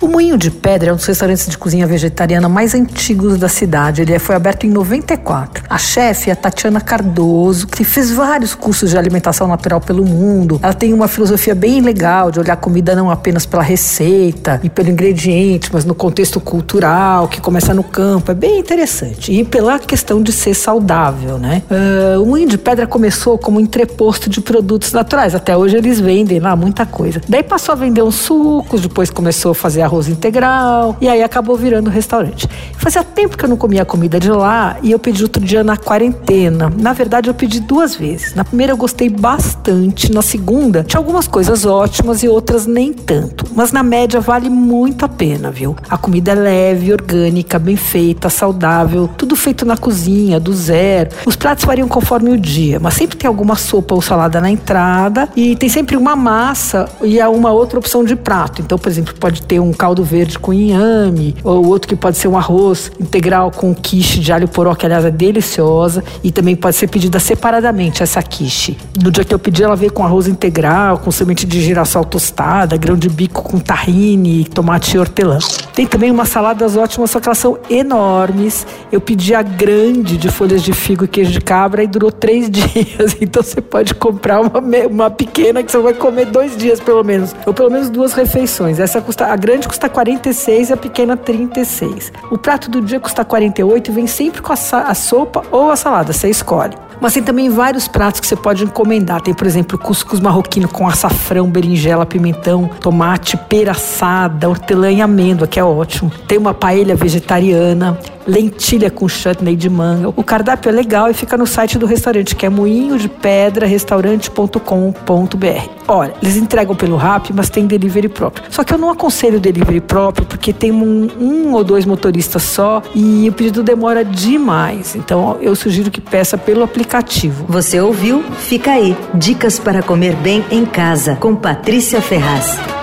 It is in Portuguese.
O Moinho de Pedra é um dos restaurantes de cozinha vegetariana mais antigos da cidade. Ele foi aberto em 94. A chefe é a Tatiana Cardoso, que fez vários cursos de alimentação natural pelo mundo. Ela tem uma filosofia bem legal de olhar a comida não apenas pela receita e pelo ingrediente, mas no contexto cultural, que começa no campo. É bem interessante. E pela questão de ser saudável, né? Uh, o Moinho de Pedra começou como entreposto de produtos naturais. Até hoje eles vendem lá muita coisa. Daí passou a vender uns sucos, depois começou a fazer arroz integral, e aí acabou virando restaurante. Fazia tempo que eu não comia comida de lá e eu pedi outro dia na quarentena. Na verdade, eu pedi duas vezes. Na primeira eu gostei bastante, na segunda tinha algumas coisas ótimas e outras nem tanto. Mas na média vale muito a pena, viu? A comida é leve, orgânica, bem feita, saudável, tudo feito na cozinha, do zero. Os pratos variam conforme o dia, mas sempre tem alguma sopa ou salada na entrada e tem sempre uma massa e uma outra opção de prato. Então, por exemplo, pode ter um caldo verde com inhame, ou outro que pode ser um arroz integral com quiche de alho poró, que aliás é deliciosa, e também pode ser pedida separadamente essa quiche. No dia que eu pedi, ela veio com arroz integral, com semente de girassol tostada, grão de bico com tahine, tomate e hortelã. Tem também umas saladas ótimas, só que elas são enormes. Eu pedi a grande de folhas de figo e queijo de cabra e durou três dias. Então você pode comprar uma, uma pequena que você vai comer dois dias pelo menos, ou pelo menos duas refeições. Essa custa, a grande custa 46 e a pequena 36. O prato do dia custa 48 e vem sempre com a, a sopa ou a salada, você escolhe. Mas tem também vários pratos que você pode encomendar. Tem, por exemplo, cuscuz marroquino com açafrão, berinjela, pimentão, tomate, pera assada, hortelã e amêndoa, que é ótimo. Tem uma paella vegetariana, lentilha com chutney de manga. O cardápio é legal e fica no site do restaurante, que é moinho de pedra restaurante.com.br. Olha, eles entregam pelo Rap, mas tem delivery próprio. Só que eu não aconselho delivery próprio porque tem um, um ou dois motoristas só e o pedido demora demais. Então eu sugiro que peça pelo aplicativo. Você ouviu? Fica aí. Dicas para comer bem em casa com Patrícia Ferraz.